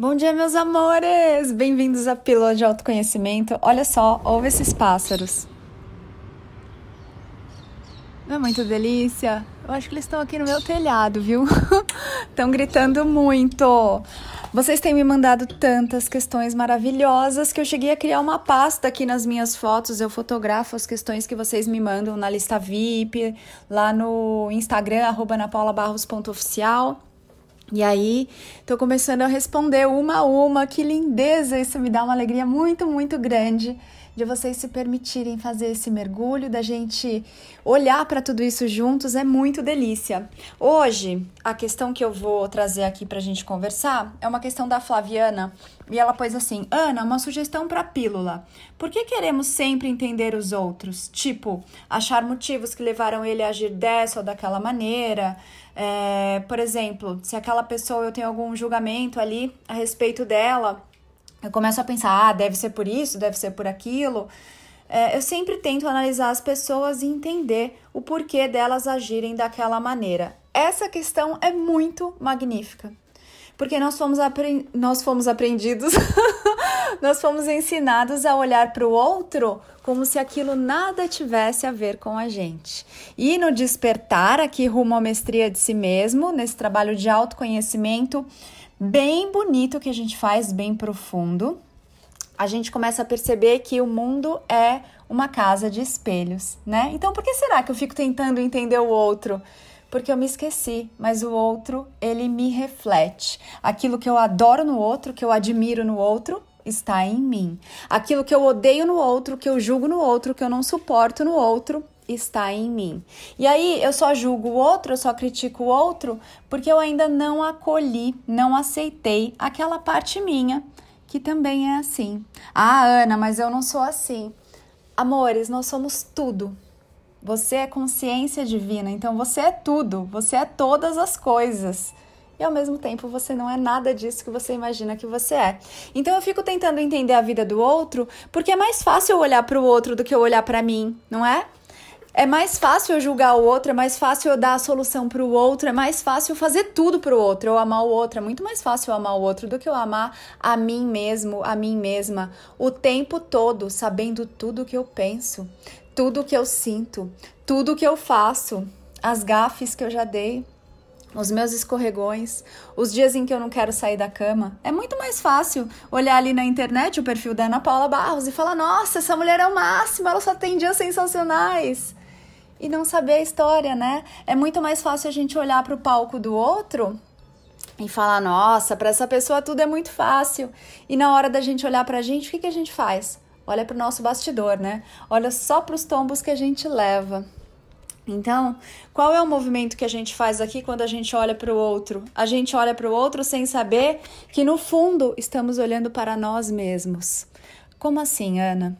Bom dia, meus amores! Bem-vindos à Pílula de Autoconhecimento. Olha só, ouve esses pássaros. Não é muito delícia? Eu acho que eles estão aqui no meu telhado, viu? Estão gritando muito. Vocês têm me mandado tantas questões maravilhosas que eu cheguei a criar uma pasta aqui nas minhas fotos. Eu fotografo as questões que vocês me mandam na lista VIP, lá no Instagram, arroba napaulabarros.oficial. E aí, tô começando a responder uma a uma. Que lindeza! Isso me dá uma alegria muito, muito grande de vocês se permitirem fazer esse mergulho, da gente olhar para tudo isso juntos, é muito delícia. Hoje, a questão que eu vou trazer aqui para a gente conversar é uma questão da Flaviana. E ela pôs assim: Ana, uma sugestão para pílula. Por que queremos sempre entender os outros? Tipo, achar motivos que levaram ele a agir dessa ou daquela maneira. É, por exemplo, se aquela pessoa eu tenho algum julgamento ali a respeito dela, eu começo a pensar, ah, deve ser por isso, deve ser por aquilo. É, eu sempre tento analisar as pessoas e entender o porquê delas agirem daquela maneira. Essa questão é muito magnífica, porque nós fomos, apre nós fomos aprendidos, nós fomos ensinados a olhar para o outro como se aquilo nada tivesse a ver com a gente. E no despertar, aqui rumo à mestria de si mesmo, nesse trabalho de autoconhecimento bem bonito que a gente faz, bem profundo, a gente começa a perceber que o mundo é uma casa de espelhos, né? Então, por que será que eu fico tentando entender o outro? Porque eu me esqueci, mas o outro, ele me reflete. Aquilo que eu adoro no outro, que eu admiro no outro, está em mim. Aquilo que eu odeio no outro, que eu julgo no outro, que eu não suporto no outro, está em mim. E aí eu só julgo o outro, eu só critico o outro, porque eu ainda não acolhi, não aceitei aquela parte minha que também é assim. Ah, Ana, mas eu não sou assim. Amores, nós somos tudo. Você é consciência divina, então você é tudo, você é todas as coisas e ao mesmo tempo você não é nada disso que você imagina que você é. Então eu fico tentando entender a vida do outro, porque é mais fácil eu olhar para o outro do que eu olhar para mim, não é? É mais fácil eu julgar o outro, é mais fácil eu dar a solução para o outro, é mais fácil eu fazer tudo para o outro, eu amar o outro. É muito mais fácil eu amar o outro do que eu amar a mim mesmo, a mim mesma, o tempo todo, sabendo tudo que eu penso, tudo que eu sinto, tudo que eu faço, as gafes que eu já dei os meus escorregões, os dias em que eu não quero sair da cama. É muito mais fácil olhar ali na internet o perfil da Ana Paula Barros e falar: nossa, essa mulher é o máximo, ela só tem dias sensacionais. E não saber a história, né? É muito mais fácil a gente olhar para o palco do outro e falar: nossa, para essa pessoa tudo é muito fácil. E na hora da gente olhar para a gente, o que, que a gente faz? Olha para o nosso bastidor, né? Olha só para os tombos que a gente leva. Então, qual é o movimento que a gente faz aqui quando a gente olha para o outro? A gente olha para o outro sem saber que no fundo estamos olhando para nós mesmos. Como assim, Ana?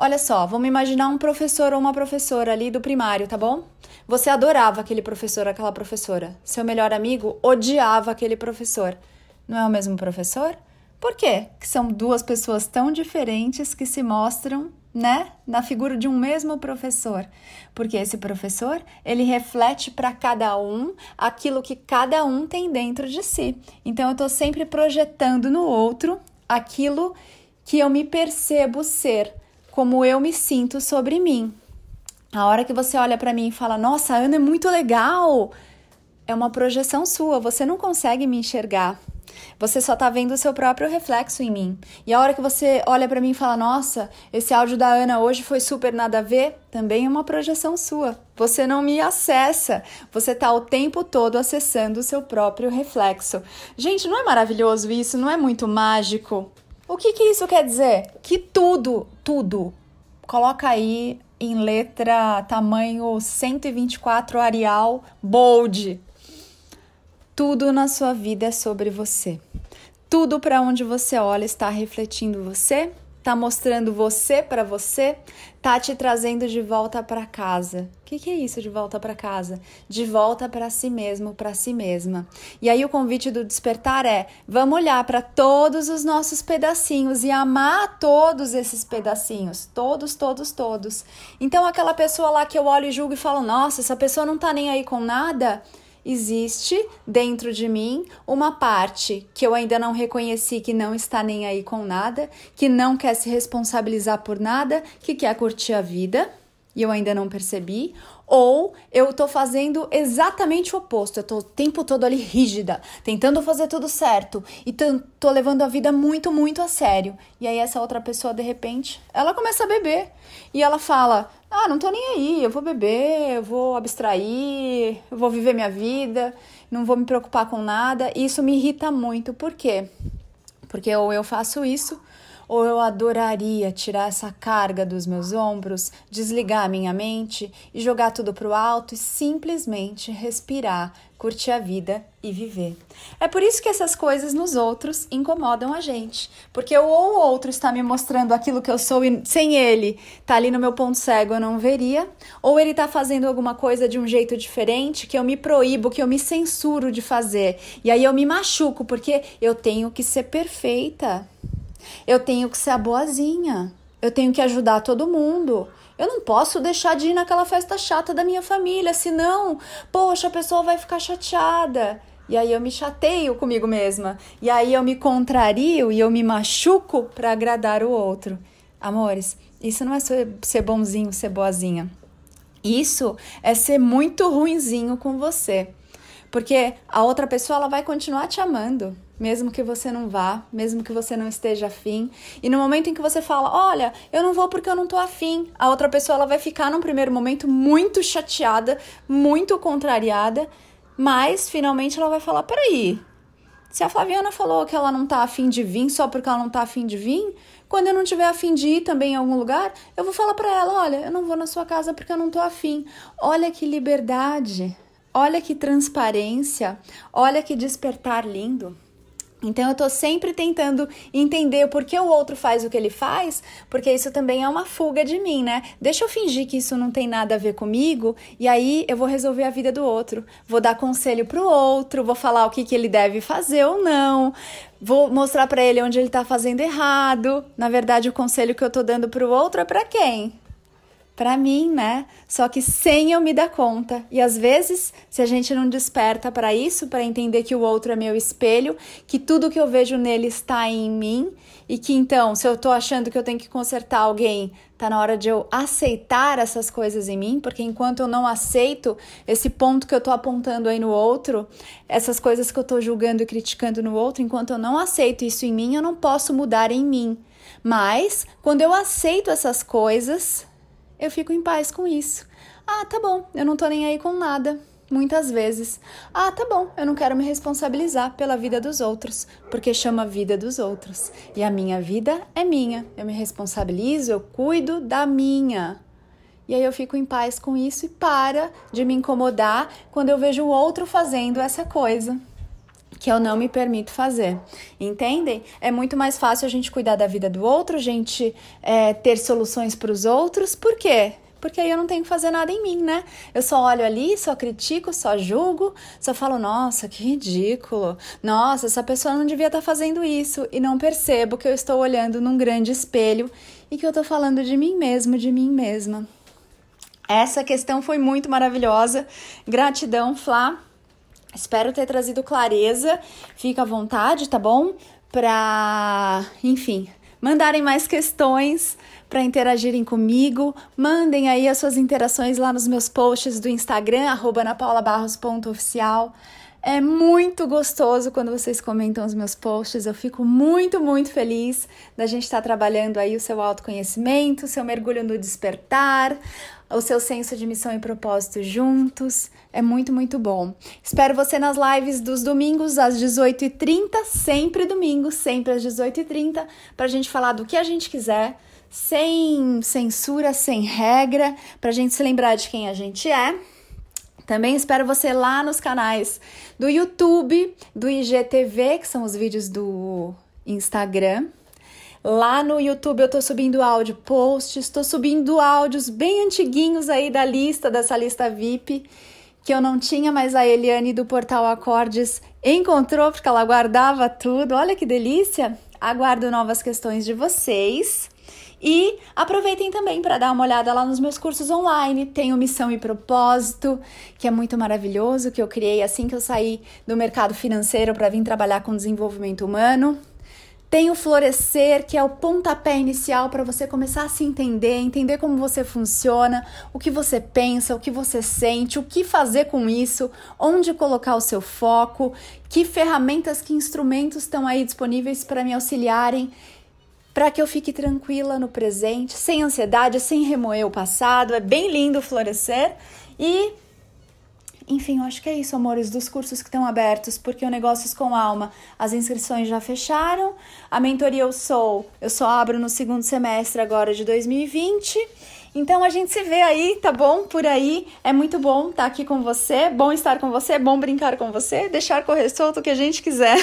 Olha só, vamos imaginar um professor ou uma professora ali do primário, tá bom? Você adorava aquele professor, aquela professora. Seu melhor amigo odiava aquele professor. Não é o mesmo professor? Por quê? Que são duas pessoas tão diferentes que se mostram né, na figura de um mesmo professor, porque esse professor, ele reflete para cada um aquilo que cada um tem dentro de si. Então eu estou sempre projetando no outro aquilo que eu me percebo ser, como eu me sinto sobre mim. A hora que você olha para mim e fala: "Nossa, Ana é muito legal", é uma projeção sua, você não consegue me enxergar. Você só tá vendo o seu próprio reflexo em mim. E a hora que você olha para mim e fala: "Nossa, esse áudio da Ana hoje foi super nada a ver", também é uma projeção sua. Você não me acessa. Você tá o tempo todo acessando o seu próprio reflexo. Gente, não é maravilhoso isso? Não é muito mágico? O que que isso quer dizer? Que tudo, tudo. Coloca aí em letra tamanho 124 Arial bold tudo na sua vida é sobre você. Tudo para onde você olha está refletindo você, está mostrando você para você, está te trazendo de volta para casa. O que, que, é isso de volta para casa? De volta para si mesmo, para si mesma. E aí o convite do despertar é: vamos olhar para todos os nossos pedacinhos e amar todos esses pedacinhos, todos, todos, todos. Então aquela pessoa lá que eu olho e julgo e falo: "Nossa, essa pessoa não tá nem aí com nada", existe dentro de mim uma parte que eu ainda não reconheci que não está nem aí com nada, que não quer se responsabilizar por nada, que quer curtir a vida e eu ainda não percebi, ou eu tô fazendo exatamente o oposto, eu tô o tempo todo ali rígida, tentando fazer tudo certo e tô levando a vida muito, muito a sério. E aí essa outra pessoa de repente, ela começa a beber e ela fala: "Ah, não tô nem aí, eu vou beber, eu vou abstrair, eu vou viver minha vida, não vou me preocupar com nada". E isso me irrita muito, por quê? Porque ou eu faço isso, ou eu adoraria tirar essa carga dos meus ombros, desligar minha mente e jogar tudo para o alto e simplesmente respirar, curtir a vida e viver. É por isso que essas coisas nos outros incomodam a gente, porque ou o outro está me mostrando aquilo que eu sou e sem ele tá ali no meu ponto cego eu não veria, ou ele tá fazendo alguma coisa de um jeito diferente que eu me proíbo, que eu me censuro de fazer. E aí eu me machuco porque eu tenho que ser perfeita. Eu tenho que ser a boazinha. Eu tenho que ajudar todo mundo. Eu não posso deixar de ir naquela festa chata da minha família, senão, poxa, a pessoa vai ficar chateada. E aí eu me chateio comigo mesma. E aí eu me contrario e eu me machuco para agradar o outro. Amores, isso não é ser bonzinho, ser boazinha. Isso é ser muito ruinzinho com você. Porque a outra pessoa ela vai continuar te amando mesmo que você não vá, mesmo que você não esteja afim. E no momento em que você fala, olha, eu não vou porque eu não tô afim, a outra pessoa ela vai ficar num primeiro momento muito chateada, muito contrariada, mas finalmente ela vai falar: peraí, se a Flaviana falou que ela não tá afim de vir só porque ela não tá afim de vir, quando eu não tiver afim de ir também em algum lugar, eu vou falar para ela: olha, eu não vou na sua casa porque eu não tô afim. Olha que liberdade, olha que transparência, olha que despertar lindo. Então eu tô sempre tentando entender por que o outro faz o que ele faz, porque isso também é uma fuga de mim, né? Deixa eu fingir que isso não tem nada a ver comigo e aí eu vou resolver a vida do outro. Vou dar conselho pro outro, vou falar o que, que ele deve fazer ou não, vou mostrar para ele onde ele tá fazendo errado. Na verdade, o conselho que eu tô dando pro outro é para quem? Para mim, né? Só que sem eu me dar conta. E às vezes, se a gente não desperta para isso, para entender que o outro é meu espelho, que tudo que eu vejo nele está em mim e que então, se eu tô achando que eu tenho que consertar alguém, tá na hora de eu aceitar essas coisas em mim, porque enquanto eu não aceito esse ponto que eu tô apontando aí no outro, essas coisas que eu tô julgando e criticando no outro, enquanto eu não aceito isso em mim, eu não posso mudar em mim. Mas quando eu aceito essas coisas, eu fico em paz com isso. Ah, tá bom, eu não tô nem aí com nada. Muitas vezes. Ah, tá bom, eu não quero me responsabilizar pela vida dos outros, porque chama a vida dos outros. E a minha vida é minha. Eu me responsabilizo, eu cuido da minha. E aí eu fico em paz com isso e para de me incomodar quando eu vejo o outro fazendo essa coisa que eu não me permito fazer. Entendem? É muito mais fácil a gente cuidar da vida do outro, a gente é, ter soluções para os outros. Por quê? Porque aí eu não tenho que fazer nada em mim, né? Eu só olho ali, só critico, só julgo, só falo, nossa, que ridículo. Nossa, essa pessoa não devia estar tá fazendo isso. E não percebo que eu estou olhando num grande espelho e que eu estou falando de mim mesmo, de mim mesma. Essa questão foi muito maravilhosa. Gratidão, Flá. Espero ter trazido clareza. Fica à vontade, tá bom? Para, enfim, mandarem mais questões para interagirem comigo. Mandem aí as suas interações lá nos meus posts do Instagram, anapaulabarros.oficial. É muito gostoso quando vocês comentam os meus posts. Eu fico muito, muito feliz da gente estar trabalhando aí o seu autoconhecimento, o seu mergulho no despertar, o seu senso de missão e propósito juntos. É muito, muito bom. Espero você nas lives dos domingos às 18h30, sempre domingo, sempre às 18h30, para a gente falar do que a gente quiser, sem censura, sem regra, para a gente se lembrar de quem a gente é. Também espero você lá nos canais do YouTube, do IGTV, que são os vídeos do Instagram, Lá no YouTube eu tô subindo áudio posts, tô subindo áudios bem antiguinhos aí da lista, dessa lista VIP, que eu não tinha, mas a Eliane do Portal Acordes encontrou porque ela guardava tudo. Olha que delícia! Aguardo novas questões de vocês. E aproveitem também para dar uma olhada lá nos meus cursos online. Tenho Missão e Propósito, que é muito maravilhoso, que eu criei assim que eu saí do mercado financeiro para vir trabalhar com desenvolvimento humano. Tem o florescer, que é o pontapé inicial para você começar a se entender, entender como você funciona, o que você pensa, o que você sente, o que fazer com isso, onde colocar o seu foco, que ferramentas, que instrumentos estão aí disponíveis para me auxiliarem para que eu fique tranquila no presente, sem ansiedade, sem remoer o passado. É bem lindo florescer e enfim, eu acho que é isso, amores, dos cursos que estão abertos, porque o Negócios com Alma, as inscrições já fecharam. A mentoria Eu Sou, eu só abro no segundo semestre agora de 2020. Então a gente se vê aí, tá bom? Por aí. É muito bom estar aqui com você, bom estar com você, bom brincar com você, deixar correr solto o que a gente quiser.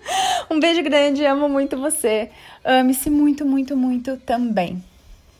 um beijo grande, amo muito você. Ame-se muito, muito, muito também.